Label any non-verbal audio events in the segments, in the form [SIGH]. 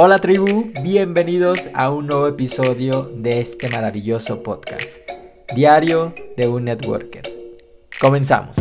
Hola tribu, bienvenidos a un nuevo episodio de este maravilloso podcast, Diario de un Networker. Comenzamos.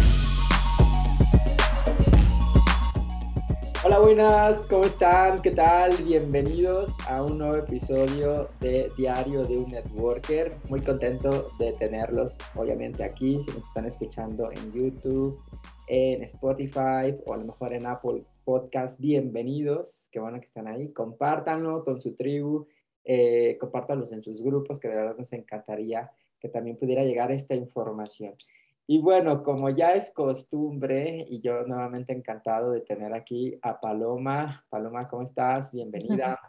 Hola, buenas, ¿cómo están? ¿Qué tal? Bienvenidos a un nuevo episodio de Diario de un Networker. Muy contento de tenerlos, obviamente, aquí, si nos están escuchando en YouTube, en Spotify o a lo mejor en Apple Podcast. Bienvenidos, qué bueno que están ahí. Compártanlo con su tribu, eh, compártanlos en sus grupos, que de verdad nos encantaría que también pudiera llegar esta información. Y bueno, como ya es costumbre, y yo nuevamente encantado de tener aquí a Paloma. Paloma, ¿cómo estás? Bienvenida.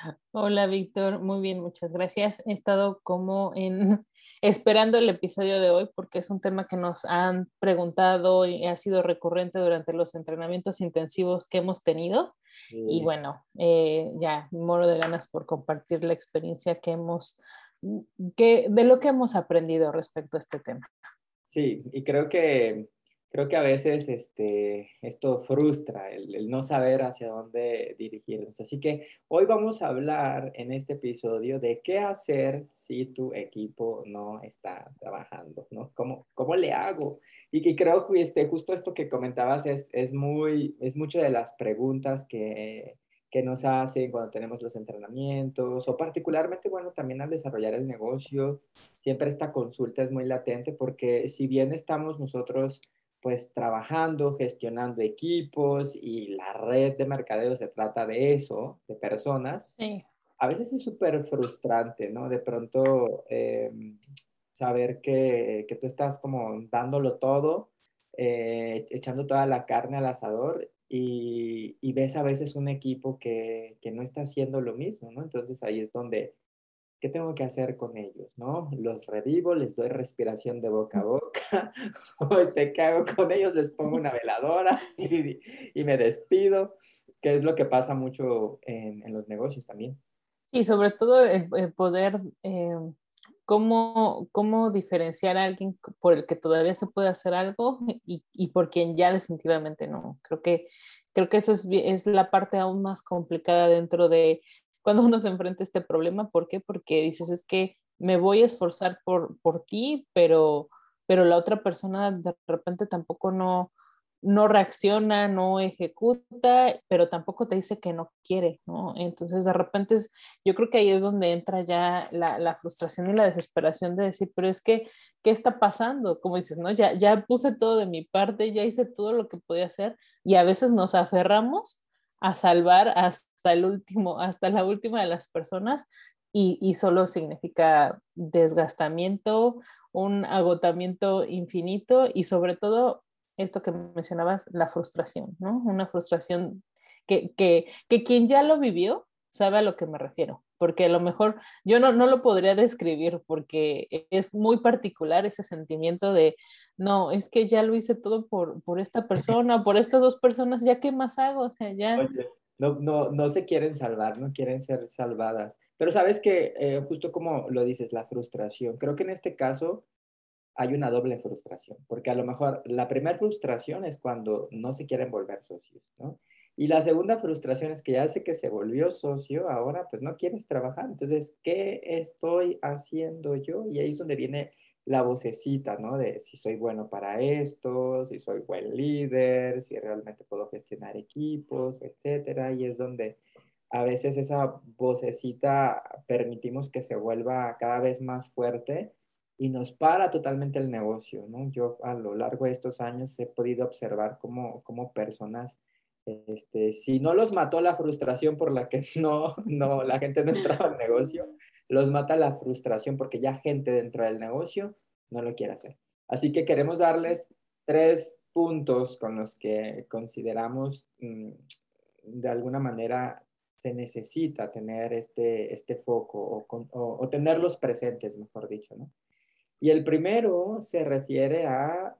[LAUGHS] Hola, Víctor. Muy bien, muchas gracias. He estado como en esperando el episodio de hoy porque es un tema que nos han preguntado y ha sido recurrente durante los entrenamientos intensivos que hemos tenido. Y bueno, eh, ya moro de ganas por compartir la experiencia que hemos, que, de lo que hemos aprendido respecto a este tema. Sí, y creo que creo que a veces este, esto frustra, el, no saber hacia dónde dirigirnos. Así que hoy vamos a hablar en este episodio de qué hacer si tu equipo no está trabajando, ¿no? ¿Cómo, cómo le hago? Y, creo que este, justo esto que comentabas es, es, muy, es mucho de las preguntas que, que nos hacen cuando tenemos los entrenamientos o particularmente, bueno, también al desarrollar el negocio, siempre esta consulta es muy latente porque si bien estamos nosotros pues trabajando, gestionando equipos y la red de mercadeo se trata de eso, de personas. A veces es súper frustrante, ¿no? De pronto em, saber que, que, tú estás como dándolo todo, eh, echando toda la carne al asador y, y, ves a veces un equipo que, que no está haciendo lo mismo, ¿no? Entonces ahí es donde ¿qué tengo que hacer con ellos? ¿no? Los revivo, les doy respiración de boca a boca, [LAUGHS] o este, ¿qué hago con ellos? Les pongo una veladora [LAUGHS] y, y me despido, que es lo que pasa mucho en, en los negocios también. Sí, sobre todo el, poder, eh, cómo, cómo diferenciar a alguien por el que todavía se puede hacer algo y, y por quien ya definitivamente no. Creo que, creo que eso es, es la parte aún más complicada dentro de cuando uno se enfrenta a este problema. ¿Por qué? Porque dices, es que me voy a esforzar por, por ti, pero, pero la otra persona de repente tampoco no, no reacciona, no ejecuta, pero tampoco te dice que no quiere, ¿no? Entonces, de repente, es, yo creo que ahí es donde entra ya la, la, frustración y la desesperación de decir, pero es que, ¿qué está pasando? Como dices, ¿no? Ya, ya puse todo de mi parte, ya hice todo lo que podía hacer y a veces nos aferramos a salvar hasta el último, hasta la última de las personas y, y solo significa desgastamiento, un agotamiento infinito y sobre todo esto que mencionabas, la frustración, ¿no? Una frustración que, que, que, quien ya lo vivió sabe a lo que me refiero, porque a lo mejor yo no, no lo podría describir porque es muy particular ese sentimiento de, no, es que ya lo hice todo por, por esta [LAUGHS] persona, por estas dos personas, ya qué más hago, o sea, ya... no, no, no se quieren salvar, no quieren ser salvadas. Pero sabes que, eh, justo como lo dices, la frustración, creo que en este caso hay una doble frustración, porque a lo mejor la primera frustración es cuando no se quieren volver socios, ¿no? Y la segunda frustración es que ya sé que se volvió socio, ahora pues no quieres trabajar. Entonces, ¿qué estoy haciendo yo? Y ahí es donde viene la vocecita, ¿no? De si soy bueno para esto, si soy buen líder, si realmente puedo gestionar equipos, etcétera. Y es donde a veces esa vocecita permitimos que se vuelva cada vez más fuerte y nos para totalmente el negocio, ¿no? Yo a lo largo de estos años he podido observar cómo, cómo personas este, si no los mató la frustración por la que [LAUGHS] no, no, la gente no entraba al negocio, los mata la frustración porque ya gente dentro del negocio no lo quiere hacer. Así que queremos darles tres puntos con los que consideramos mm, de alguna manera se necesita tener este, este foco o, o, tenerlos presentes, mejor dicho, ¿no? Y el primero se refiere a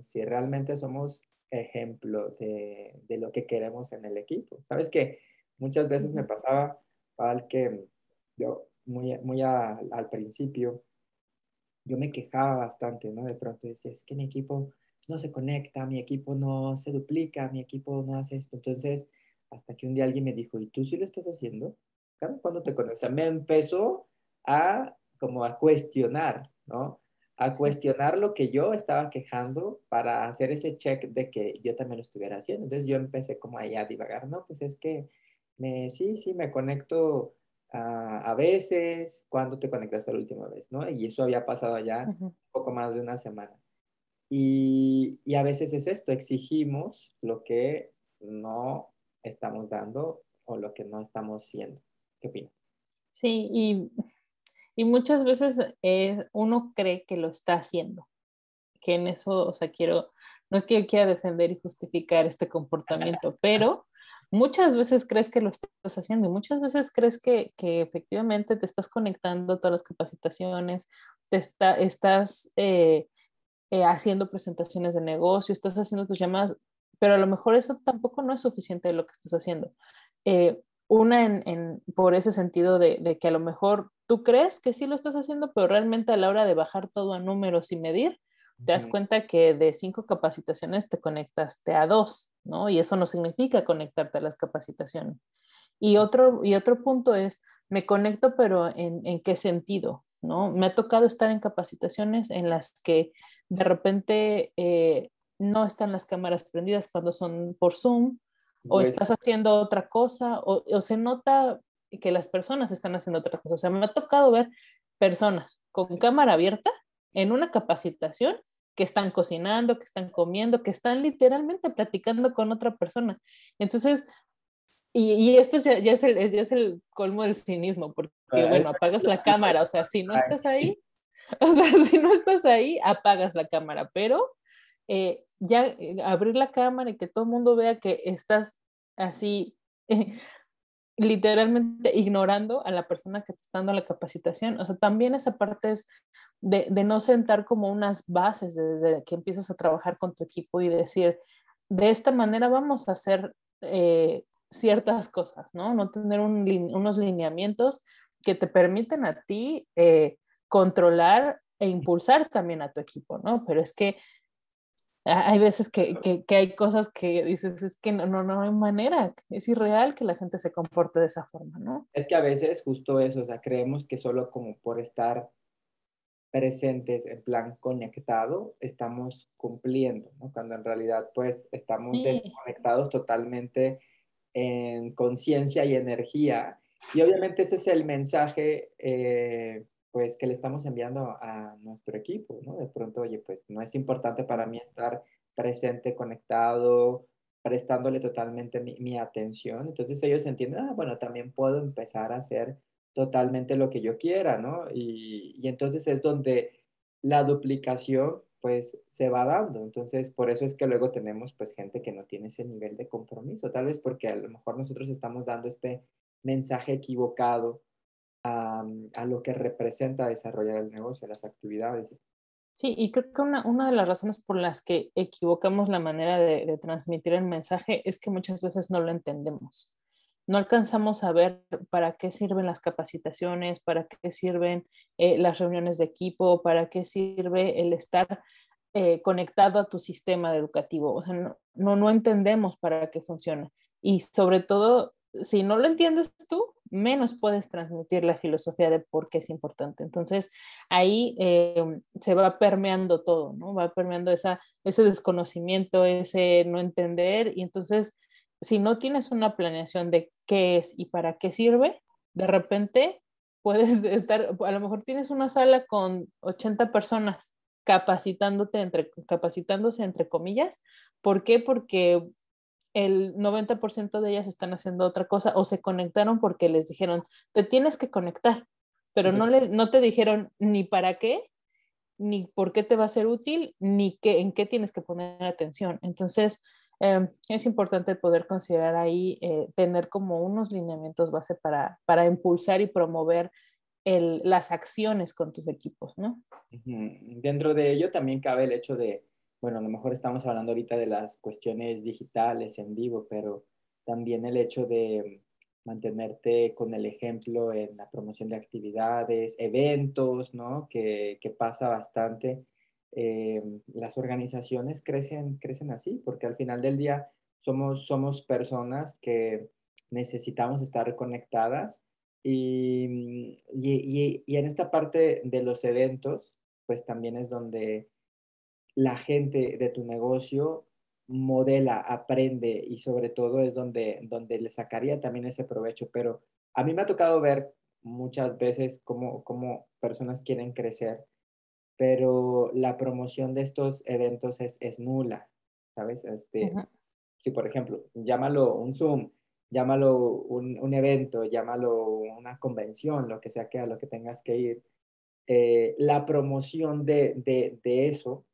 si realmente somos ejemplo de, de, lo que queremos en el equipo. Sabes que muchas veces me pasaba, al que yo muy, muy al principio, yo me quejaba bastante, ¿no? De pronto decía, es que mi equipo no se conecta, mi equipo no se duplica, mi equipo no hace esto. Entonces, hasta que un día alguien me dijo, ¿y tú sí lo estás haciendo? ¿Cuándo te conoces? O sea, me empezó a como a cuestionar, ¿no? A cuestionar lo que yo estaba quejando para hacer ese check de que yo también lo estuviera haciendo. Entonces yo empecé como ahí a divagar, no, pues es que me, sí, sí, me conecto a veces, ¿cuándo te conectaste la última vez? ¿no? Y eso había pasado ya un poco más de una semana. Y, y, a veces es esto, exigimos lo que no estamos dando o lo que no estamos siendo. ¿Qué opinas? Sí, y, y muchas veces eh, uno cree que lo está haciendo, que en eso, o sea, quiero, no es que yo quiera defender y justificar este comportamiento, [LAUGHS] pero muchas veces crees que lo estás haciendo y muchas veces crees que, que efectivamente te estás conectando a todas las capacitaciones, te está, estás eh, eh, haciendo presentaciones de negocio, estás haciendo tus llamadas, pero a lo mejor eso tampoco no es suficiente de lo que estás haciendo. Eh, una en, por ese sentido de, de, que a lo mejor tú crees que sí lo estás haciendo, pero realmente a la hora de bajar todo a números y medir, te das cuenta que de cinco capacitaciones te conectaste a dos, ¿no? Y eso no significa conectarte a las capacitaciones. Y otro, y otro punto es, me conecto, pero ¿en, en qué sentido? ¿no? Me ha tocado estar en capacitaciones en las que de repente eh, no están las cámaras prendidas cuando son por Zoom, o estás haciendo otra cosa, o, o, se nota que las personas están haciendo otra cosa. O sea, me ha tocado ver personas con cámara abierta en una capacitación que están cocinando, que están comiendo, que están literalmente platicando con otra persona. Entonces, y, y esto ya, ya, es el, ya, es el, colmo del cinismo, porque, bueno, apagas la cámara, o sea, si no estás ahí, [LAUGHS] o sea, si no estás ahí, apagas la cámara, pero eh, ya eh, abrir la cámara y que todo el mundo vea que estás así, eh, literalmente ignorando a la persona que te está dando la capacitación. O sea, también esa parte es de, de, no sentar como unas bases desde que empiezas a trabajar con tu equipo y decir, de esta manera vamos a hacer eh, ciertas cosas, ¿no? No tener un, unos lineamientos que te permiten a ti controlar e impulsar también a tu equipo, ¿no? Pero es que hay veces que, que, que, hay cosas que dices, es que no, no, no hay manera, es irreal que la gente se comporte de esa forma, ¿no? Es que a veces justo eso, o sea, creemos que solo como por estar presentes en plan conectado, estamos cumpliendo, ¿no? Cuando en realidad pues estamos sí. desconectados totalmente en conciencia y energía. Y obviamente ese es el mensaje eh, pues que le estamos enviando a nuestro equipo, ¿no? De pronto, oye, pues no es importante para mí estar presente, conectado, prestándole totalmente mi, mi, atención. Entonces ellos entienden, ah, bueno, también puedo empezar a hacer totalmente lo que yo quiera, ¿no? Y, y entonces es donde la duplicación pues se va dando. Entonces, por eso es que luego tenemos pues gente que no tiene ese nivel de compromiso, tal vez porque a lo mejor nosotros estamos dando este mensaje equivocado a, lo que representa desarrollar el negocio, las actividades. Sí, y creo que una, una de las razones por las que equivocamos la manera de, transmitir el mensaje es que muchas veces no lo entendemos. No alcanzamos a ver para qué sirven las capacitaciones, para qué sirven eh, las reuniones de equipo, para qué sirve el estar eh, conectado a tu sistema educativo. O sea, no, no entendemos para qué funciona. Y sobre todo, si no lo entiendes tú, menos puedes transmitir la filosofía de por qué es importante. Entonces, ahí eh, se va permeando todo, ¿no? Va permeando esa, ese desconocimiento, ese no entender. Y entonces, si no tienes una planeación de qué es y para qué sirve, de repente puedes [LAUGHS] estar, a lo mejor tienes una sala con 80 personas capacitándote entre, capacitándose entre comillas. ¿Por qué? Porque el 90% de ellas están haciendo otra cosa o se conectaron porque les dijeron, te tienes que conectar, pero no, le, no te dijeron ni para qué, ni por qué te va a ser útil, ni qué, en qué tienes que poner atención. Entonces, eh, es importante poder considerar ahí, eh, tener como unos lineamientos base para, para impulsar y promover el, las acciones con tus equipos, ¿no? Dentro de ello también cabe el hecho de bueno, a lo mejor estamos hablando ahorita de las cuestiones digitales en vivo, pero también el hecho de mantenerte con el ejemplo en la promoción de actividades, eventos, ¿no? Que, que pasa bastante. Eh, las organizaciones crecen, crecen así, porque al final del día somos, somos personas que necesitamos estar conectadas y, y, y, en esta parte de los eventos, pues también es donde la gente de tu negocio modela, aprende y sobre todo es donde, donde le sacaría también ese provecho. Pero a mí me ha tocado ver muchas veces cómo, cómo personas quieren crecer, pero la promoción de estos eventos es, es nula, ¿sabes? Este, Si por ejemplo, llámalo un Zoom, llámalo un, un, evento, llámalo una convención, lo que sea que a lo que tengas que ir, eh, la promoción de, de, de, eso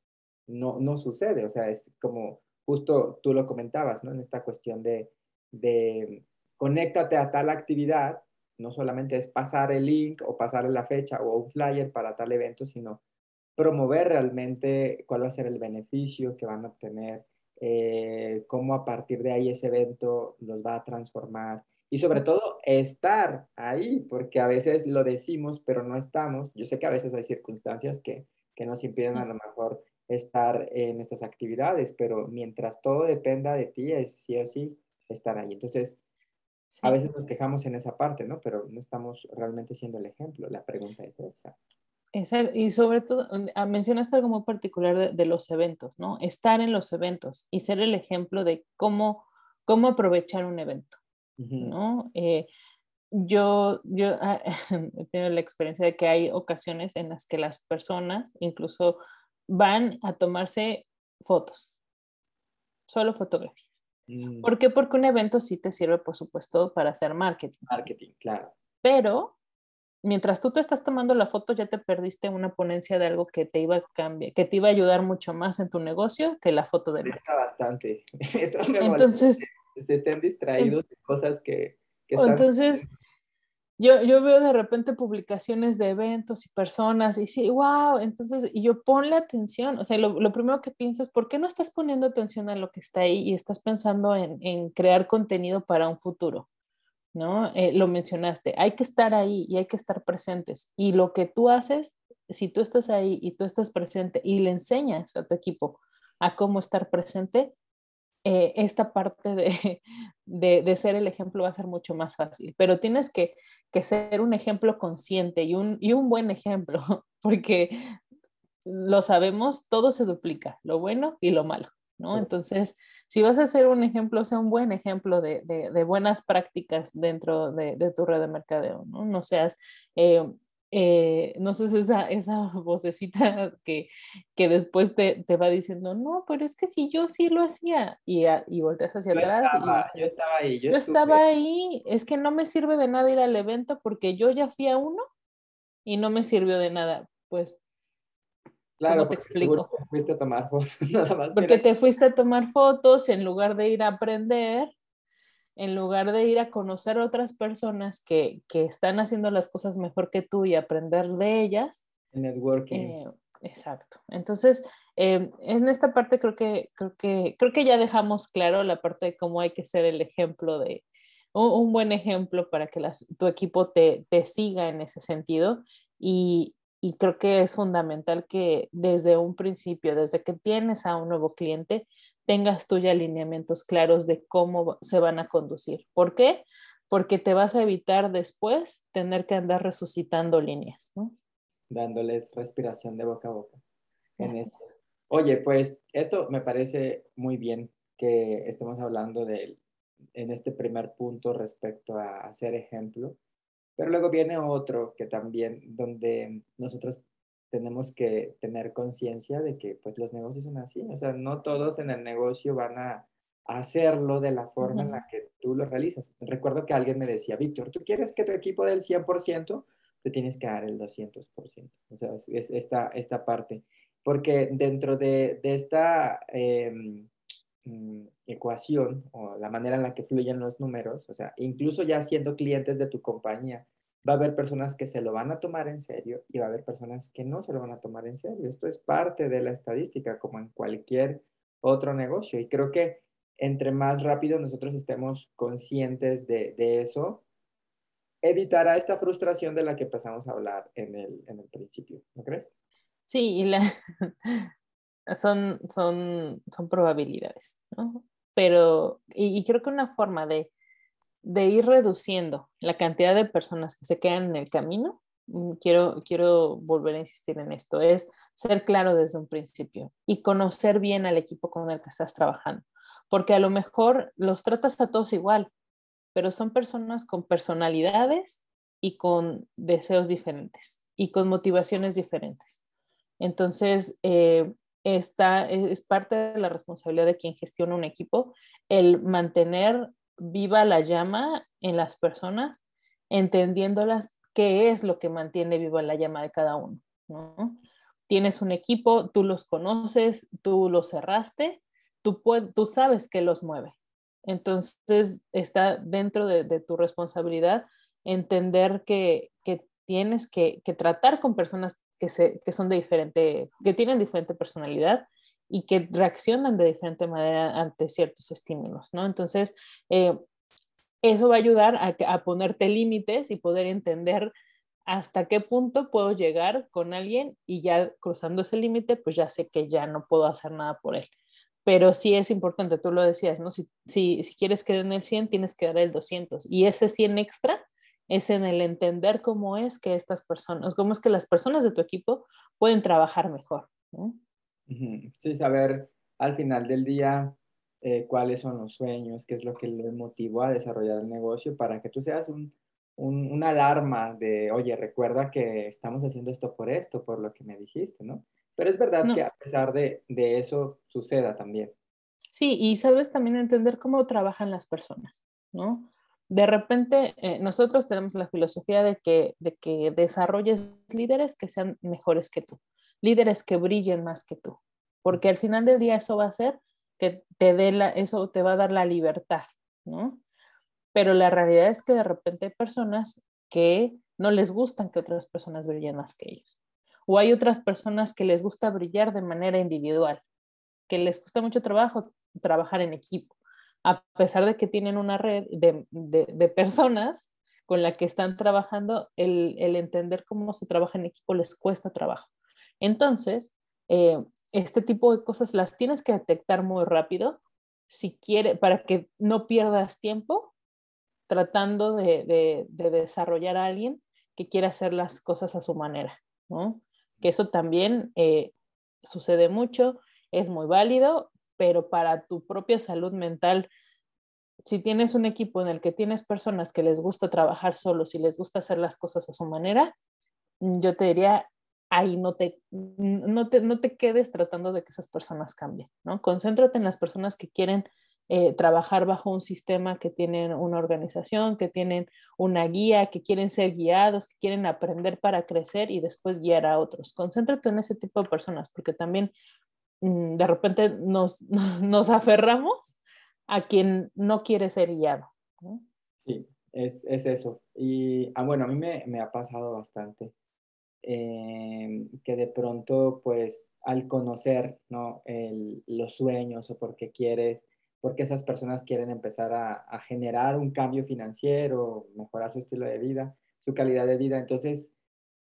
no, no sucede. O sea, es como justo tú lo comentabas, ¿no? En esta cuestión de, de conéctate a tal actividad, no solamente es pasar el link o pasar la fecha o un flyer para tal evento, sino promover realmente cuál va a ser el beneficio que van a obtener, eh, cómo a partir de ahí ese evento los va a transformar y sobre todo estar ahí, porque a veces lo decimos, pero no estamos. Yo sé que a veces hay circunstancias que, que nos impiden a lo mejor estar en estas actividades, pero mientras todo dependa de ti, es sí o sí estar ahí. Entonces, a veces nos quejamos en esa parte, ¿no? Pero no estamos realmente siendo el ejemplo. La pregunta es esa y sobre todo, ah, mencionaste algo muy particular de, los eventos, ¿no? Estar en los eventos y ser el ejemplo de cómo, cómo aprovechar un evento, ¿no? Eh, yo, yo ah, [LAUGHS] he tenido la experiencia de que hay ocasiones en las que las personas incluso van a tomarse fotos, solo fotografías. Mm. ¿Por qué? Porque un evento sí te sirve, por supuesto, para hacer marketing. Marketing, claro. Pero mientras tú te estás tomando la foto, ya te perdiste una ponencia de algo que te iba a cambiar, que te iba a ayudar mucho más en tu negocio que la foto de Está bastante. [LAUGHS] Eso me entonces, se estén distraídos de cosas que, están... Entonces, yo, yo veo de repente publicaciones de eventos y personas y sí, wow, entonces, y yo ponle atención, o sea, lo, lo, primero que pienso es, ¿por qué no estás poniendo atención a lo que está ahí y estás pensando en, en crear contenido para un futuro? ¿no? Eh, lo mencionaste, hay que estar ahí y hay que estar presentes. Y lo que tú haces, si tú estás ahí y tú estás presente y le enseñas a tu equipo a cómo estar presente, eh, esta parte [LAUGHS] de, de, ser el ejemplo va a ser mucho más fácil. Pero tienes que, que ser un ejemplo consciente y un, y un buen ejemplo, [LAUGHS] porque lo sabemos, todo se duplica, lo bueno y lo malo. ¿no? Entonces, si vas a hacer un ejemplo, sea un buen ejemplo de, de, buenas prácticas dentro de, de, tu red de mercadeo, ¿no? No seas, eh, eh, no sé, esa, esa [LAUGHS] vocecita que, que después te, te, va diciendo, no, pero es que si yo sí lo hacía, y, y volteas hacia atrás. y yo estaba ahí. Yo, estaba ahí, es que no me sirve de nada ir al evento porque yo ya fui a uno y no me sirvió de nada. Pues Claro, te explico? Te fuiste a tomar [LAUGHS] fotos, nada más. Porque te fuiste a tomar fotos en lugar de ir a aprender, en lugar de ir a conocer otras personas que, que están haciendo las cosas mejor que tú y aprender de ellas. Networking. Eh, exacto. Entonces, eh, en esta parte creo que, creo, que, creo que ya dejamos claro la parte de cómo hay que ser el ejemplo de, un, un buen ejemplo para que las, tu equipo te, te siga en ese sentido y, y creo que es fundamental que desde un principio, desde que tienes a un nuevo cliente, tengas tú ya alineamientos claros de cómo se van a conducir. ¿Por qué? Porque te vas a evitar después tener que andar resucitando líneas, ¿no? Dándoles respiración de boca a boca. Oye, pues esto me parece muy bien que estemos hablando de en este primer punto respecto a hacer ejemplo pero luego viene otro que también, donde nosotros tenemos que tener conciencia de que pues los negocios son así, o sea, no todos en el negocio van a hacerlo de la forma en la que tú lo realizas. Recuerdo que alguien me decía, Víctor, ¿tú quieres que tu equipo dé el 100%? Te tienes que dar el 200%. O sea, es, esta, esta parte. Porque dentro de, de esta em, mm, ecuación o la manera en la que fluyen los números, o sea, incluso ya siendo clientes de tu compañía, va a haber personas que se lo van a tomar en serio y va a haber personas que no se lo van a tomar en serio. Esto es parte de la estadística, como en cualquier otro negocio. Y creo que entre más rápido nosotros estemos conscientes de, eso, evitará esta frustración de la que empezamos a hablar en el, en el principio, ¿no crees? Sí, [LAUGHS] son, son, son probabilidades, pero, y, creo que una forma de, de, ir reduciendo la cantidad de personas que se quedan en el camino, mm, quiero, quiero volver a insistir en esto, es ser claro desde un principio y conocer bien al equipo con el que estás trabajando, porque a lo mejor los tratas a todos igual, pero son personas con personalidades y con deseos diferentes y con motivaciones diferentes. Entonces, eh, esta es parte de la responsabilidad de quien gestiona un equipo, el mantener viva la llama en las personas, entendiéndolas qué es lo que mantiene viva la llama de cada uno. Tienes un equipo, tú los conoces, tú los cerraste, tú, sabes qué los mueve. Entonces, está dentro de, tu responsabilidad entender que, tienes que, tratar con personas que, son de diferente, que tienen diferente personalidad y que reaccionan de diferente manera ante ciertos estímulos, ¿no? Entonces, eh, eso va a ayudar a, ponerte límites y poder entender hasta qué punto puedo llegar con alguien y ya cruzando ese límite, pues ya sé que ya no puedo hacer nada por él pero sí es importante, tú lo decías, ¿no? Si, quieres quedar en el 100, tienes que dar el 200. Y ese 100 extra es en el entender cómo es que estas personas, cómo es que las personas de tu equipo pueden trabajar mejor. ¿no? Sí, saber al final del día eh, cuáles son los sueños, qué es lo que le motivó a desarrollar el negocio para que tú seas un, un, una alarma de, oye, recuerda que estamos haciendo esto por esto, por lo que me dijiste, ¿no? Pero es verdad que a pesar de, eso suceda también. Sí, y sabes también entender cómo trabajan las personas, ¿no? De repente, eh, nosotros tenemos la filosofía de que, de que desarrolles líderes que sean mejores que tú, líderes que brillen más que tú, porque al final del día eso va a hacer que te dé la, eso te va a dar la libertad, ¿no? Pero la realidad es que de repente hay personas que no les gustan que otras personas brillen más que ellos. O hay otras personas que les gusta brillar de manera individual, que les gusta mucho trabajo trabajar en equipo, a pesar de que tienen una red de, personas con la que están trabajando, el, entender cómo se trabaja en equipo les cuesta trabajo. Entonces, eh, este tipo de cosas las tienes que detectar muy rápido si quiere, para que no pierdas tiempo tratando de, de desarrollar a alguien que quiera hacer las cosas a su manera, ¿no? que eso también eh, sucede mucho, es muy válido, pero para tu propia salud mental, si tienes un equipo en el que tienes personas que les gusta trabajar solos y les gusta hacer las cosas a su manera, yo te diría, ahí no te, no te, no te quedes tratando de que esas personas cambien, ¿no? Concéntrate en las personas que quieren eh, trabajar bajo un sistema, que tienen una organización, que tienen una guía, que quieren ser guiados, que quieren aprender para crecer y después guiar a otros. Concéntrate en ese tipo de personas, porque también mm, de repente nos, [LAUGHS] nos aferramos a quien no quiere ser guiado. Sí, es, es, eso. Y ah, bueno, a mí me, me ha pasado bastante. Eh, que de pronto, pues, al conocer ¿no? Los sueños o porque quieres porque esas personas quieren empezar a, generar un cambio financiero, mejorar su estilo de vida, su calidad de vida. Entonces,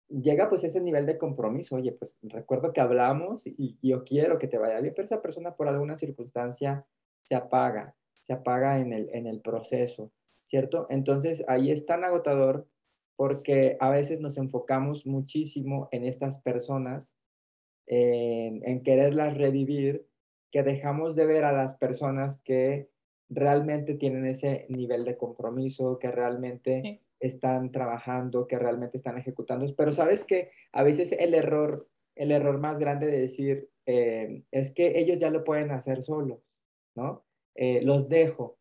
llega pues ese nivel de compromiso, oye, pues recuerdo que hablamos y, yo quiero que te vaya bien, pero esa persona por alguna circunstancia se apaga, se apaga en el, en el proceso, ¿cierto? Entonces, ahí es tan agotador porque a veces nos enfocamos muchísimo en estas personas, en, en quererlas revivir que dejamos de ver a las personas que realmente tienen ese nivel de compromiso, que realmente están trabajando, que realmente están ejecutando. Pero sabes que a veces el error, el error más grande de decir eh, es que ellos ya lo pueden hacer solos, ¿no? Eh, los dejo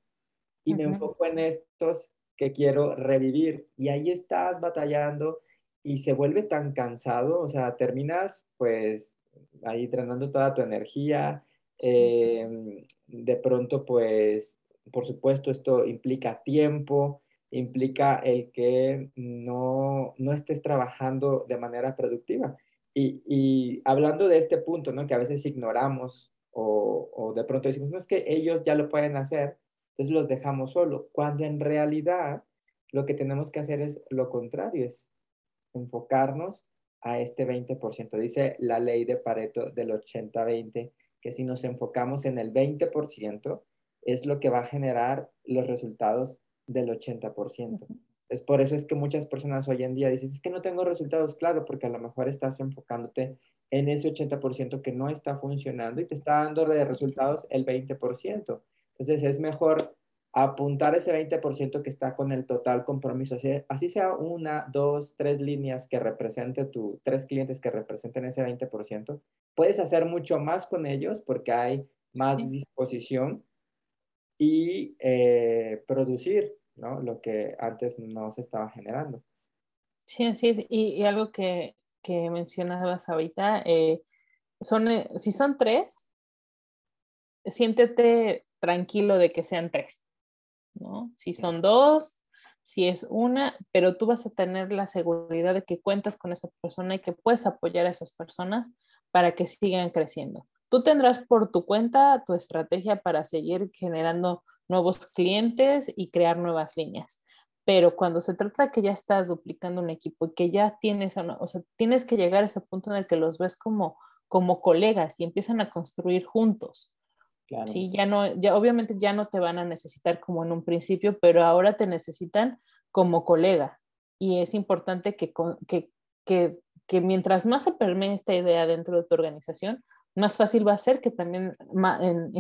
y me enfoco en estos que quiero revivir y ahí estás batallando y se vuelve tan cansado, o sea, terminas pues ahí drenando toda tu energía, eh, de pronto, pues, por supuesto, esto implica tiempo, implica el que no, no estés trabajando de manera productiva. Y, y, hablando de este punto, ¿no? Que a veces ignoramos o, o, de pronto decimos, no es que ellos ya lo pueden hacer, entonces los dejamos solo, cuando en realidad lo que tenemos que hacer es lo contrario, es enfocarnos a este 20%. Dice la ley de Pareto del 80-20 que si nos enfocamos en el 20%, es lo que va a generar los resultados del 80%. Es por eso es que muchas personas hoy en día dicen, es que no tengo resultados, claro, porque a lo mejor estás enfocándote en ese 80% que no está funcionando y te está dando de resultados el 20%. Entonces es mejor apuntar ese 20% que está con el total compromiso, así, así sea una, dos, tres líneas que represente tu, tres clientes que representen ese 20%, puedes hacer mucho más con ellos porque hay más disposición y eh, producir ¿no? lo que antes no se estaba generando. Sí, así es. Y, y algo que, que, mencionabas ahorita, eh, son, eh, si son tres, siéntete tranquilo de que sean tres. ¿no? Si son dos, si es una, pero tú vas a tener la seguridad de que cuentas con esa persona y que puedes apoyar a esas personas para que sigan creciendo. Tú tendrás por tu cuenta tu estrategia para seguir generando nuevos clientes y crear nuevas líneas. Pero cuando se trata de que ya estás duplicando un equipo y que ya tienes, o sea, tienes que llegar a ese punto en el que los ves como, como colegas y empiezan a construir juntos. Sí, ya no, ya obviamente ya no te van a necesitar como en un principio, pero ahora te necesitan como colega. Y es importante que, que, que, que mientras más se permee esta idea dentro de tu organización, más fácil va a ser que también [LAUGHS] en,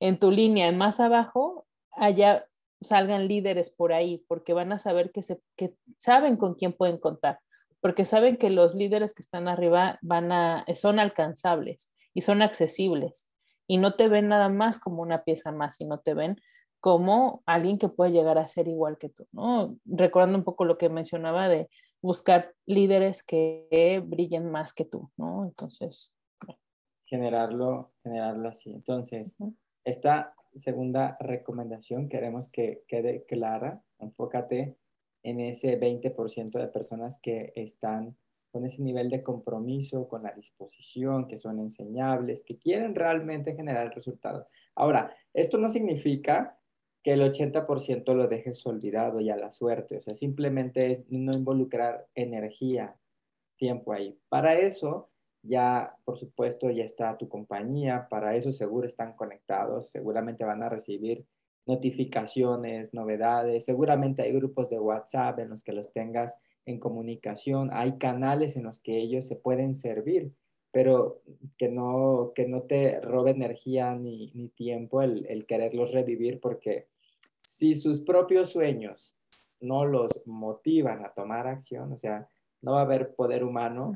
en, tu línea, más abajo, haya salgan líderes por ahí, porque van a saber que, se, que saben con quién pueden contar, porque saben que los líderes que están arriba van a, son alcanzables y son accesibles y no te ven nada más como una pieza más, sino te ven como alguien que puede llegar a ser igual que tú, ¿no? Recordando un poco lo que mencionaba de buscar líderes que brillen más que tú, ¿no? Entonces. Generarlo, generarlo así. Entonces, esta segunda recomendación queremos que quede clara. Enfócate en ese 20% de personas que están con ese nivel de compromiso, con la disposición, que son enseñables, que quieren realmente generar el resultado. Ahora, esto no significa que el 80% lo dejes olvidado y a la suerte, o sea, simplemente es no involucrar energía, tiempo ahí. Para eso, ya, por supuesto, ya está tu compañía, para eso seguro están conectados, seguramente van a recibir notificaciones, novedades, seguramente hay grupos de WhatsApp en los que los tengas en comunicación, hay canales en los que ellos se pueden servir, pero que no, que no te robe energía ni, ni tiempo el, el, quererlos revivir, porque si sus propios sueños no los motivan a tomar acción, o sea, no va a haber poder humano,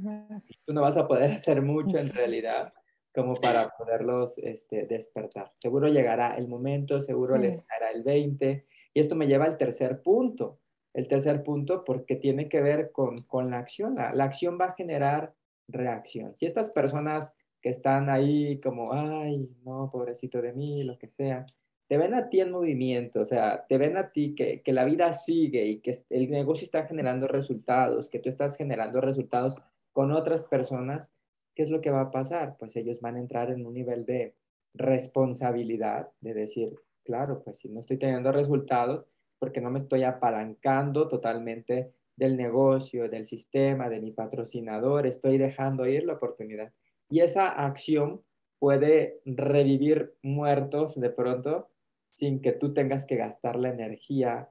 tú no vas a poder [LAUGHS] hacer mucho en realidad como para poderlos este, despertar. Seguro llegará el momento, seguro les dará el 20. Y esto me lleva al tercer punto, el tercer punto, porque tiene que ver con, con la acción. La, la, acción va a generar reacción. Si estas personas que están ahí como, ay, no, pobrecito de mí, lo que sea, te ven a ti en movimiento, o sea, te ven a ti que, que la vida sigue y que el negocio está generando resultados, que tú estás generando resultados con otras personas, ¿qué es lo que va a pasar? Pues ellos van a entrar en un nivel de responsabilidad, de decir, claro, pues si no estoy teniendo resultados, porque no me estoy apalancando totalmente del negocio, del sistema, de mi patrocinador, estoy dejando ir la oportunidad. Y esa acción puede revivir muertos de pronto sin que tú tengas que gastar la energía,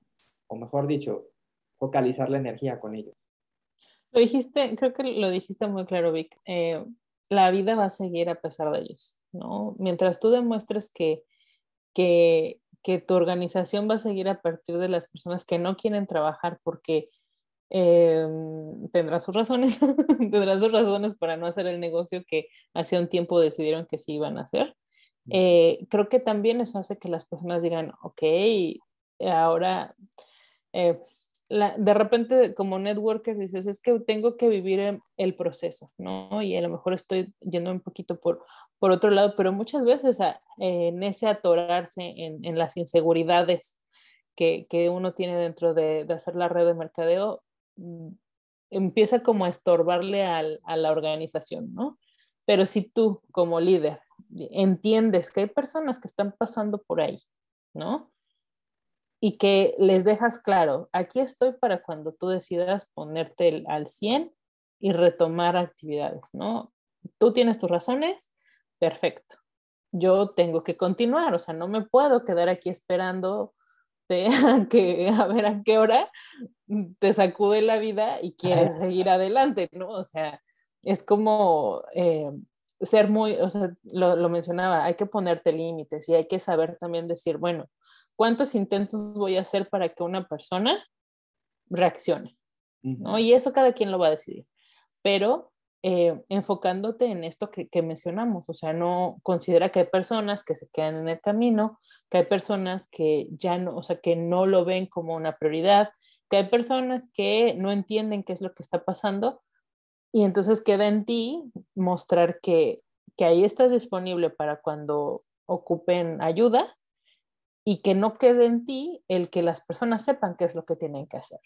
o mejor dicho, focalizar la energía con ellos. Lo dijiste, creo que lo dijiste muy claro, Vic. Eh, la vida va a seguir a pesar de ellos, ¿no? Mientras tú demuestres que, que que tu organización va a seguir a partir de las personas que no quieren trabajar porque eh, tendrán sus razones, [LAUGHS] tendrán sus razones para no hacer el negocio que hace un tiempo decidieron que sí iban a hacer. Eh, creo que también eso hace que las personas digan, ok, ahora eh, de repente como networker dices, es que tengo que vivir el, proceso, ¿no? Y a lo mejor estoy yendo un poquito por, por otro lado, pero muchas veces en ese atorarse en, en las inseguridades que, que, uno tiene dentro de, hacer la red de mercadeo, mm, empieza como a estorbarle al, a la organización, ¿no? Pero si tú como líder entiendes que hay personas que están pasando por ahí, ¿no? y que les dejas claro, aquí estoy para cuando tú decidas ponerte al 100 y retomar actividades, ¿no? Tú tienes tus razones, perfecto. yo tengo que continuar, o sea, no me puedo quedar aquí esperando a, [LAUGHS] que, a ver a qué hora te sacude la vida y quieres seguir adelante, ¿no? O sea, es como eh, ser muy, o sea, lo, lo, mencionaba, hay que ponerte límites y hay que saber también decir, bueno, ¿cuántos intentos voy a hacer para que una persona reaccione? ¿no? Y eso cada quien lo va a decidir. Pero eh, enfocándote en esto que, mencionamos, o sea, no considera que hay personas que se quedan en el camino, que hay personas que ya no, o sea, que no lo ven como una prioridad, que hay personas que no entienden qué es lo que está pasando y entonces queda en ti mostrar que, que ahí estás disponible para cuando ocupen ayuda y que no quede en ti el que las personas sepan qué es lo que tienen que hacer.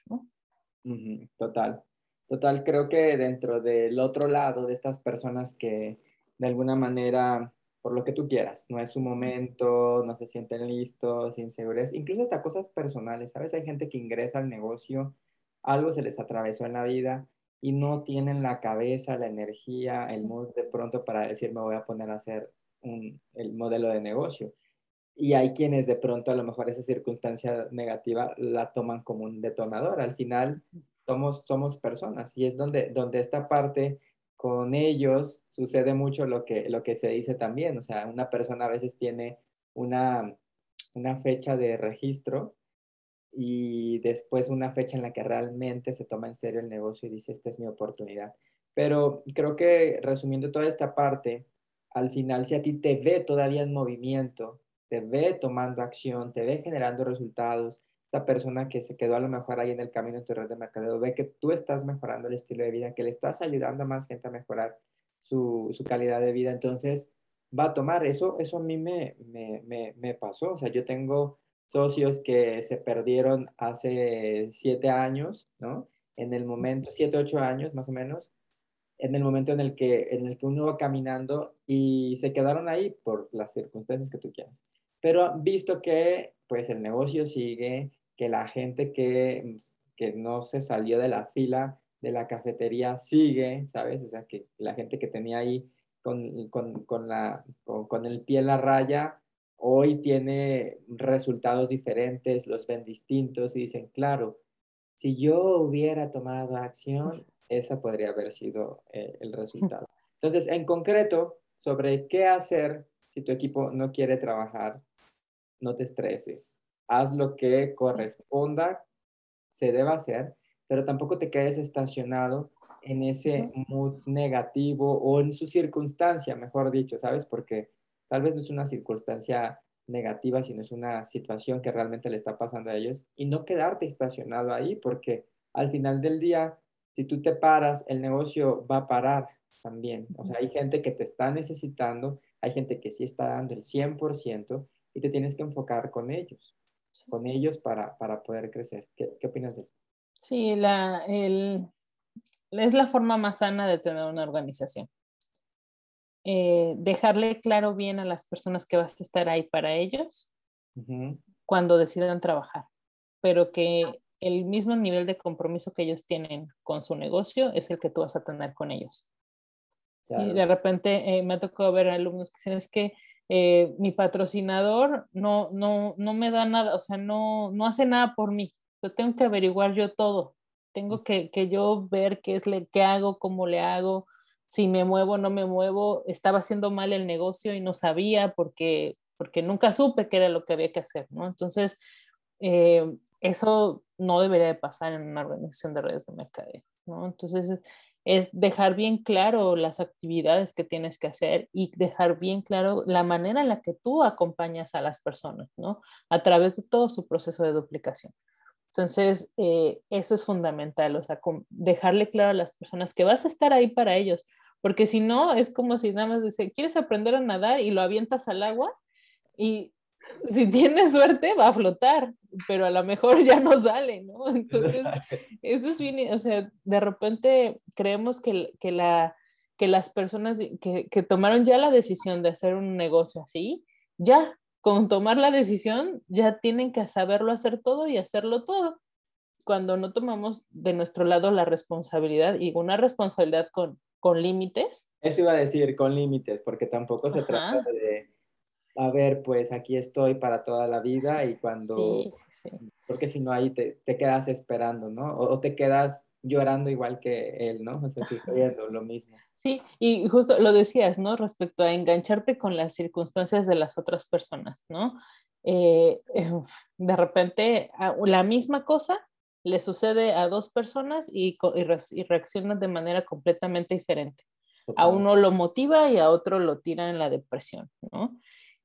Total. Total, creo que dentro del otro lado de estas personas que de alguna manera, por lo que tú quieras, no es su momento, no se sienten listos, inseguros, incluso hasta cosas personales, ¿sabes? Hay gente que ingresa al negocio, algo se les atravesó en la vida y no tienen la cabeza, la energía, el mood de pronto para decir me voy a poner a hacer el modelo de negocio. Y hay quienes de pronto a lo mejor esa circunstancia negativa la toman como un detonador. Al final somos, somos personas y es donde, donde esta parte con ellos sucede mucho lo que, lo que se dice también, o sea, una persona a veces tiene una, una fecha de registro y después una fecha en la que realmente se toma en serio el negocio y dice, esta es mi oportunidad. Pero creo que resumiendo toda esta parte, al final si a ti te ve todavía en movimiento, te ve tomando acción, te ve generando resultados, esta persona que se quedó a lo mejor ahí en el camino en tu red de mercadeo ve que tú estás mejorando el estilo de vida, que le estás ayudando a más gente a mejorar su, su calidad de vida, entonces va a tomar eso. Eso a mí me, me, me, me pasó. O sea, yo tengo socios que se perdieron hace siete años, ¿no? En el momento, siete, ocho años más o menos, en el momento en el que, en el que uno va caminando y se quedaron ahí por las circunstancias que tú quieras. Pero visto que pues el negocio sigue, que la gente que, que no se salió de la fila de la cafetería sigue, ¿sabes? O sea, que la gente que tenía ahí con, con, con la, con, el pie en la raya, hoy tiene resultados diferentes, los ven distintos y dicen, claro, si yo hubiera tomado acción, esa podría haber sido eh, el resultado. [LAUGHS] Entonces, en concreto, sobre qué hacer si tu equipo no quiere trabajar, no te estreses haz lo que corresponda, se deba hacer, pero tampoco te quedes estacionado en ese mood negativo o en su circunstancia, mejor dicho, ¿sabes? Porque tal vez no es una circunstancia negativa, sino es una situación que realmente le está pasando a ellos y no quedarte estacionado ahí, porque al final del día, si tú te paras, el negocio va a parar también. O sea, hay gente que te está necesitando, hay gente que sí está dando el 100% y te tienes que enfocar con ellos con ellos para, para poder crecer. ¿Qué, ¿Qué, opinas de eso? Sí, la, el, es la forma más sana de tener una organización. Eh, dejarle claro bien a las personas que vas a estar ahí para ellos cuando decidan trabajar, pero que el mismo nivel de compromiso que ellos tienen con su negocio es el que tú vas a tener con ellos. Y de repente eh, me ha tocado ver alumnos que dicen es que eh, mi patrocinador no, no, no me da nada, o sea, no, no hace nada por mí. Yo tengo que averiguar yo todo. Tengo que, que yo ver qué es le, qué hago, cómo le hago, si me muevo no me muevo. Estaba haciendo mal el negocio y no sabía porque, porque nunca supe qué era lo que había que hacer, ¿no? Entonces, eh, eso no debería de pasar en una organización de redes de mercadeo, ¿no? Entonces, es dejar bien claro las actividades que tienes que hacer y dejar bien claro la manera en la que tú acompañas a las personas, ¿no? A través de todo su proceso de duplicación. Entonces, eh, eso es fundamental, o sea, dejarle claro a las personas que vas a estar ahí para ellos, porque si no, es como si nada más dice, ¿quieres aprender a nadar y lo avientas al agua? Y si tienes suerte va a flotar, pero a lo mejor ya no sale, ¿no? [LAUGHS] Entonces, eso es bien, o sea, de repente creemos que, que, la, que las personas que, que, tomaron ya la decisión de hacer un negocio así, ya, con tomar la decisión, ya tienen que saberlo hacer todo y hacerlo todo. Cuando no tomamos de nuestro lado la responsabilidad y una responsabilidad con, con límites. Eso iba a decir, con límites, porque tampoco se trata de a ver, pues aquí estoy para toda la vida y cuando, sí, sí. porque si no ahí te, te, quedas esperando, ¿no? O, te quedas llorando igual que él, ¿no? O sea, sufriendo lo mismo. Sí, y justo lo decías, ¿no? Respecto a engancharte con las circunstancias de las otras personas, ¿no? Eh, [LAUGHS] de repente la misma cosa le sucede a dos personas y, y, reaccionan de manera completamente diferente. A uno lo motiva y a otro lo tira en la depresión, ¿no?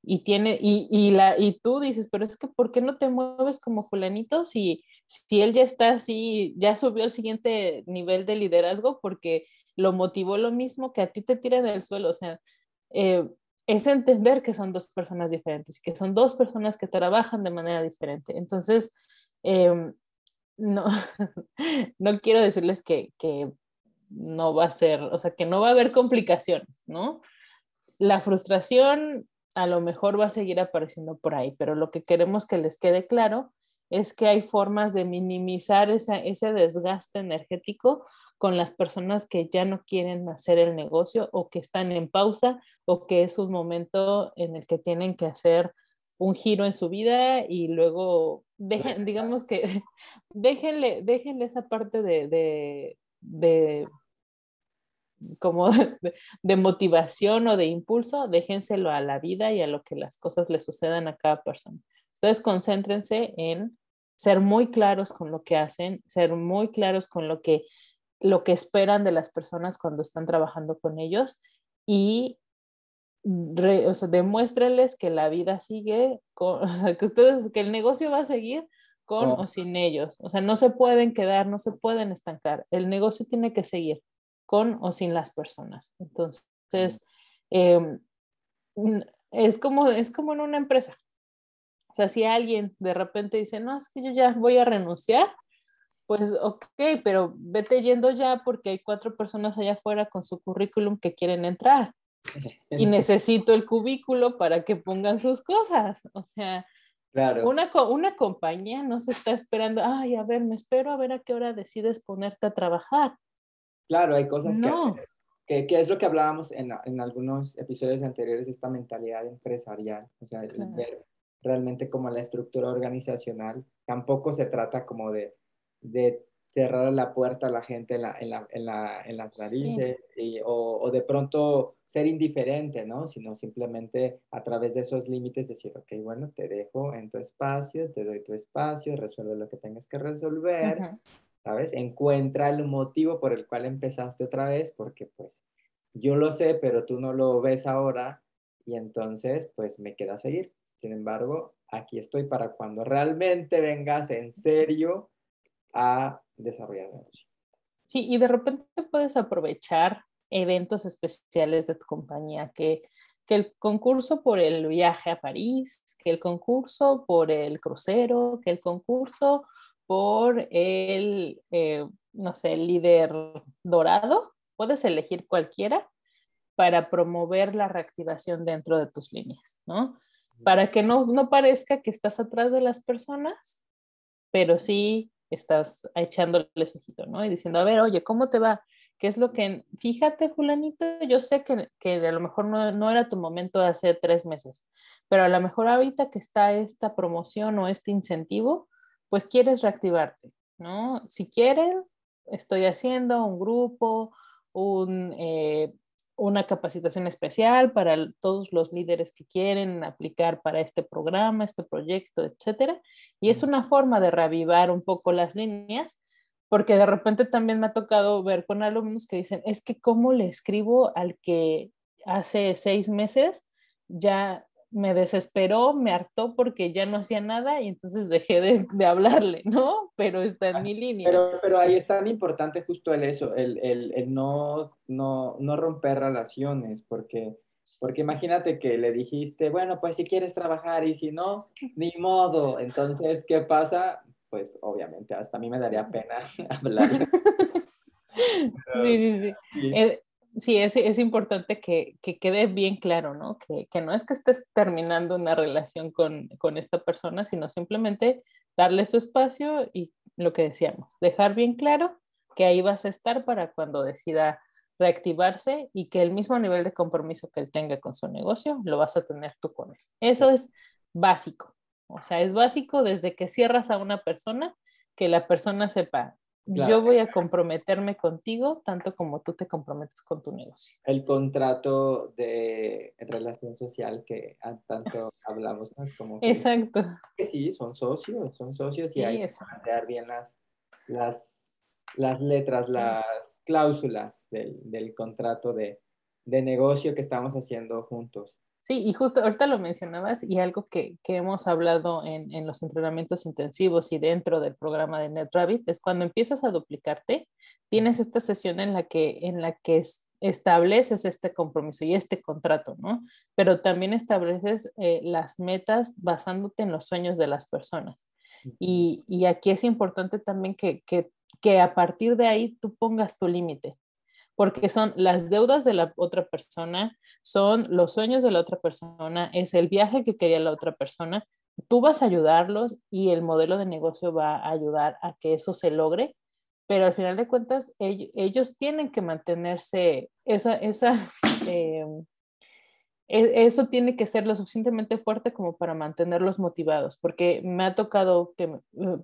Y tiene, y, y, la, y tú dices, pero es que ¿por qué no te mueves como fulanito si, si él ya está así, ya subió al siguiente nivel de liderazgo porque lo motivó lo mismo que a ti te tira del suelo? O sea, eh, es entender que son dos personas diferentes, que son dos personas que trabajan de manera diferente. Entonces, em, no, [LAUGHS] no quiero decirles que, que no va a ser, o sea, que no va a haber complicaciones, ¿no? La frustración a lo mejor va a seguir apareciendo por ahí, pero lo que queremos que les quede claro es que hay formas de minimizar ese desgaste energético con las personas que ya no quieren hacer el negocio o que están en pausa o que es un momento en el que tienen que hacer un giro en su vida y luego dejen, digamos que [LAUGHS] déjenle, déjenle esa parte de como [LAUGHS] de, motivación o de impulso, déjenselo a la vida y a lo que las cosas le sucedan a cada persona. Ustedes concéntrense en ser muy claros con lo que hacen, ser muy claros con lo que, lo que esperan de las personas cuando están trabajando con ellos y o sea, demuéstrenles que la vida sigue, con, [LAUGHS] o sea, que ustedes, que el negocio va a seguir con o sin ellos. O sea, no se pueden quedar, no se pueden estancar. El negocio tiene que seguir con o sin las personas. Entonces, em, es, como, es como en una empresa. O sea, si alguien de repente dice, no, es que yo ya voy a renunciar, pues ok, pero vete yendo ya porque hay cuatro personas allá afuera con su currículum que quieren entrar. [LAUGHS] Y necesito el cubículo para que pongan sus cosas. O sea, claro. una, una compañía no se está esperando, ay, a ver, me espero a ver a qué hora decides ponerte a trabajar. Claro, hay cosas que, que, es lo que hablábamos en, en, algunos episodios anteriores, esta mentalidad empresarial, o sea, ver realmente como la estructura organizacional, tampoco se trata como de, de cerrar la puerta a la gente en, la, en, la, en, la, en las narices o, o, de pronto ser indiferente, ¿no? Sino simplemente a través de esos límites decir, ok, bueno, te dejo en tu espacio, te doy tu espacio, resuelve lo que tengas que resolver, ¿sabes? Encuentra el motivo por el cual empezaste otra vez, porque pues yo lo sé, pero tú no lo ves ahora y entonces pues me queda seguir. Sin embargo, aquí estoy para cuando realmente vengas en serio a desarrollar negocio. Sí, y de repente puedes aprovechar eventos especiales de tu compañía, que, que el concurso por el viaje a París, que el concurso por el crucero, que el concurso por el, eh, no sé, el líder dorado. Puedes elegir cualquiera para promover la reactivación dentro de tus líneas, ¿no? Para que no, no parezca que estás atrás de las personas, pero sí estás echándoles ojito, ¿no? Y diciendo, a ver, oye, ¿cómo te va? ¿Qué es lo que, fíjate, fulanito, yo sé que, que a lo mejor no, no, era tu momento hace tres meses, pero a lo mejor ahorita que está esta promoción o este incentivo, pues quieres reactivarte, ¿no? Si quieren, estoy haciendo un grupo, eh, una capacitación especial para todos los líderes que quieren aplicar para este programa, este proyecto, etcétera. Y es una forma de reavivar un poco las líneas, porque de repente también me ha tocado ver con alumnos que dicen, es que cómo le escribo al que hace seis meses ya me desesperó, me hartó porque ya no hacía nada y entonces dejé de, hablarle, ¿no? Pero está en mi línea. Pero, pero ahí es tan importante justo el eso, el, el, el no, no, no, romper relaciones, porque, porque imagínate que le dijiste, bueno, pues si quieres trabajar y si no, ni modo. Entonces, ¿qué pasa? Pues obviamente, hasta a mí me daría pena [LAUGHS] hablar. sí, sí, sí. Eh, sí, es, es importante que, que, quede bien claro, ¿no? Que, que, no es que estés terminando una relación con, con, esta persona, sino simplemente darle su espacio y lo que decíamos, dejar bien claro que ahí vas a estar para cuando decida reactivarse y que el mismo nivel de compromiso que él tenga con su negocio lo vas a tener tú con él. Eso es básico. O sea, es básico desde que cierras a una persona, que la persona sepa, yo voy a comprometerme contigo tanto como tú te comprometes con tu negocio. El contrato de relación social que tanto [LAUGHS] hablamos, ¿no? Es como Exacto. Que sí, son socios, son socios y hay que plantear bien las, las, las letras, las cláusulas del, del contrato de, de negocio que estamos haciendo juntos. Sí, y justo ahorita lo mencionabas y algo que, que hemos hablado en, en, los entrenamientos intensivos y dentro del programa de NetRabbit es cuando empiezas a duplicarte, tienes esta sesión en la que, en la que estableces este compromiso y este contrato, ¿no? Pero también estableces eh, las metas basándote en los sueños de las personas. Y, y aquí es importante también que, que, que a partir de ahí tú pongas tu límite porque son las deudas de la otra persona, son los sueños de la otra persona, es el viaje que quería la otra persona. Tú vas a ayudarlos y el modelo de negocio va a ayudar a que eso se logre, pero al final de cuentas ellos, tienen que mantenerse, esa, em, [LAUGHS] e, eso tiene que ser lo suficientemente fuerte como para mantenerlos motivados, porque me ha tocado que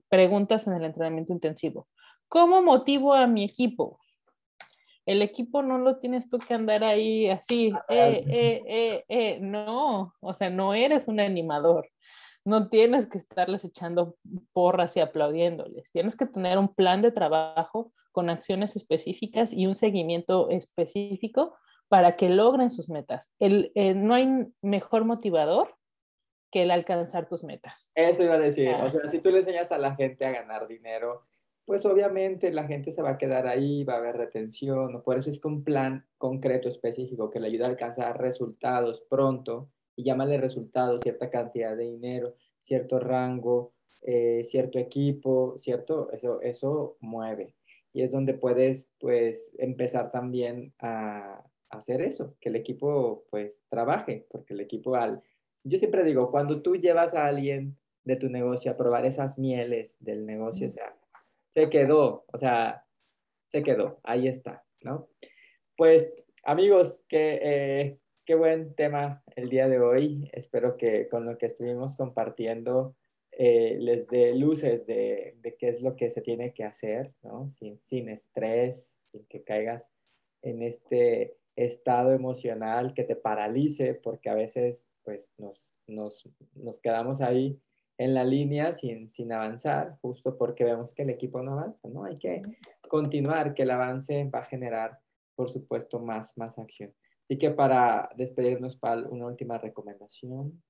preguntas en el entrenamiento intensivo, ¿cómo motivo a mi equipo? El equipo no lo tienes tú que andar ahí así, ah, eh, eh, eh, eh, no, o sea, no eres un animador, no tienes que estarles echando porras y aplaudiéndoles, tienes que tener un plan de trabajo con acciones específicas y un seguimiento específico para que logren sus metas. El, no hay mejor motivador que el alcanzar tus metas. Eso iba a decir, o sea, si tú le enseñas a la gente a ganar dinero, pues obviamente la gente se va a quedar ahí, va a haber retención, por eso es que un plan concreto, específico, que le ayuda a alcanzar resultados pronto, y llámale resultados, cierta cantidad de dinero, cierto rango, eh, cierto equipo, cierto, eso, eso mueve. Y es donde puedes, pues, empezar también a, hacer eso, que el equipo, pues, trabaje, porque el equipo al... Yo siempre digo, cuando tú llevas a alguien de tu negocio a probar esas mieles del negocio, o sea, se quedó, o sea, se quedó, ahí está, ¿no? Pues amigos, qué, eh, qué buen tema el día de hoy. Espero que con lo que estuvimos compartiendo eh, les dé luces de, de, qué es lo que se tiene que hacer, ¿no? Sin, sin estrés, sin que caigas en este estado emocional que te paralice, porque a veces pues nos, nos, nos quedamos ahí en la línea sin, sin avanzar, justo porque vemos que el equipo no avanza, ¿no? Hay que continuar, que el avance va a generar, por supuesto, más, más acción. Así que para despedirnos, Pal, una última recomendación.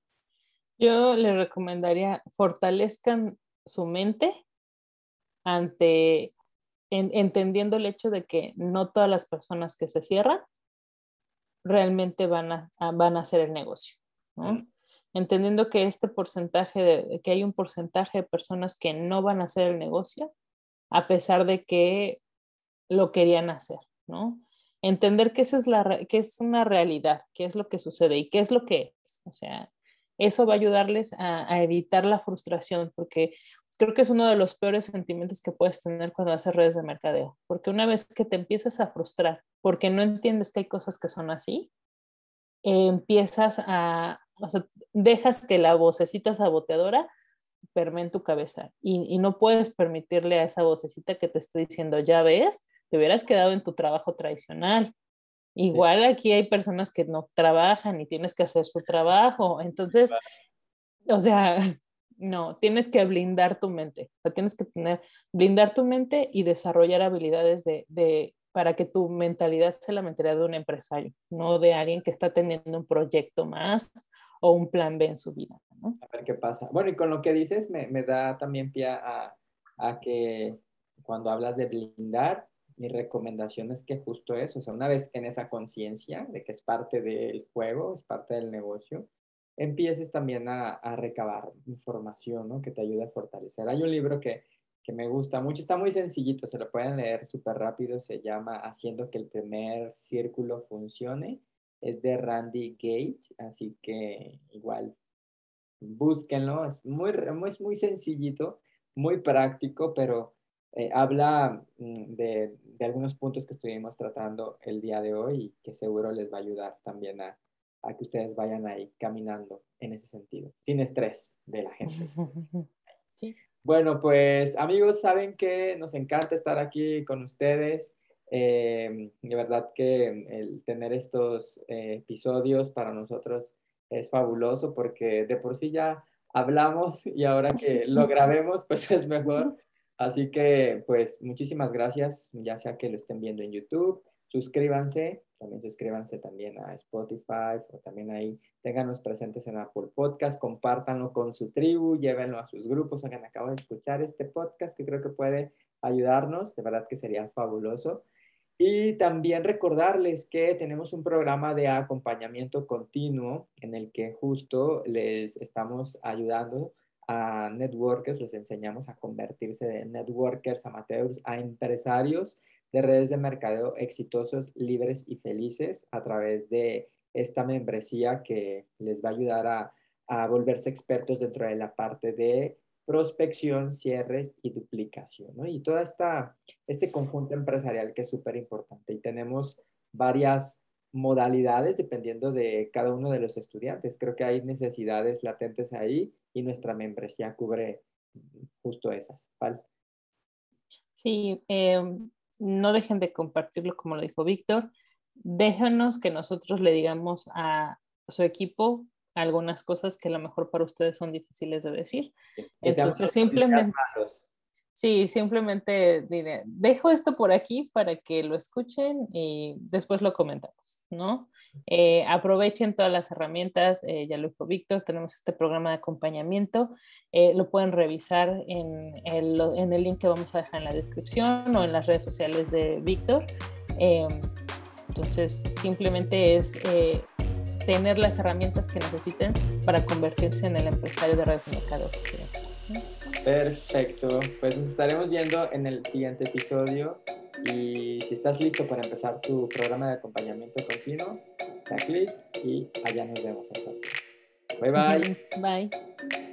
Yo le recomendaría fortalezcan su mente ante, entendiendo el hecho de que no todas las personas que se cierran realmente van a, van a hacer el negocio. ¿no? Entendiendo que este porcentaje, de, que hay un porcentaje de personas que no van a hacer el negocio a pesar de que lo querían hacer, ¿no? Entender que esa es, la, que es una realidad, qué es lo que sucede y qué es lo que es. O sea, eso va a ayudarles a, a evitar la frustración, porque creo que es uno de los peores sentimientos que puedes tener cuando haces redes de mercadeo, porque una vez que te empiezas a frustrar porque no entiendes que hay cosas que son así, empiezas a, o sea, dejas que la vocecita saboteadora permee en tu cabeza y, no puedes permitirle a esa vocecita que te esté diciendo, ya ves, te hubieras quedado en tu trabajo tradicional. Igual aquí hay personas que no trabajan y tienes que hacer su trabajo. Entonces, o sea, [LAUGHS] no, tienes que blindar tu mente. O sea, tienes que tener, blindar tu mente y desarrollar habilidades de, de, para que tu mentalidad sea la mentalidad de un empresario, no de alguien que está teniendo un proyecto más o un plan B en su vida. ¿no? A ver qué pasa. Bueno, y con lo que dices me, me da también pie a, a, que cuando hablas de blindar, mi recomendación es que justo eso, o sea, una vez en esa conciencia de que es parte del juego, es parte del negocio, empieces también a, a, recabar información, ¿no? Que te ayude a fortalecer. Hay un libro que, que me gusta mucho, está muy sencillito, se lo pueden leer súper rápido, se llama Haciendo que el primer círculo funcione es de Randy Gage, así que igual búsquenlo, es muy, muy, muy sencillito, muy práctico, pero eh, habla mm, de, de, algunos puntos que estuvimos tratando el día de hoy y que seguro les va a ayudar también a, a que ustedes vayan ahí caminando en ese sentido, sin estrés de la gente. [LAUGHS] Sí. Bueno, pues amigos, saben que nos encanta estar aquí con ustedes. Eh, de verdad que el tener estos eh, episodios para nosotros es fabuloso porque de por sí ya hablamos y ahora que lo grabemos, pues es mejor. Así que, pues, muchísimas gracias, ya sea que lo estén viendo en YouTube, suscríbanse, también suscríbanse también a Spotify o también ahí ténganlos presentes en Apple Podcast, compártanlo con su tribu, llévenlo a sus grupos, hagan, acabo de escuchar este podcast que creo que puede ayudarnos, de verdad que sería fabuloso. Y también recordarles que tenemos un programa de acompañamiento continuo en el que justo les estamos ayudando a networkers, les enseñamos a convertirse de networkers amateurs a empresarios de redes de mercadeo exitosos, libres y felices a través de esta membresía que les va a ayudar a, a volverse expertos dentro de la parte de prospección, cierres y duplicación, ¿no? Y todo este conjunto empresarial que es súper importante. Y tenemos varias modalidades dependiendo de cada uno de los estudiantes. Creo que hay necesidades latentes ahí y nuestra membresía cubre justo esas. ¿vale? Sí, em, no dejen de compartirlo como lo dijo Víctor. Déjanos que nosotros le digamos a su equipo algunas cosas que a lo mejor para ustedes son difíciles de decir. Entonces, simplemente... Sí, simplemente diré, dejo esto por aquí para que lo escuchen y después lo comentamos, ¿no? Eh, aprovechen todas las herramientas, eh, ya lo dijo Víctor, tenemos este programa de acompañamiento, eh, lo pueden revisar en el, en el, link que vamos a dejar en la descripción o en las redes sociales de Víctor. entonces, simplemente es tener las herramientas que necesiten para convertirse en el empresario de redes de mercado. Perfecto, pues nos estaremos viendo en el siguiente episodio y si estás listo para empezar tu programa de acompañamiento continuo, da clic y allá nos vemos entonces. Bye bye. Bye.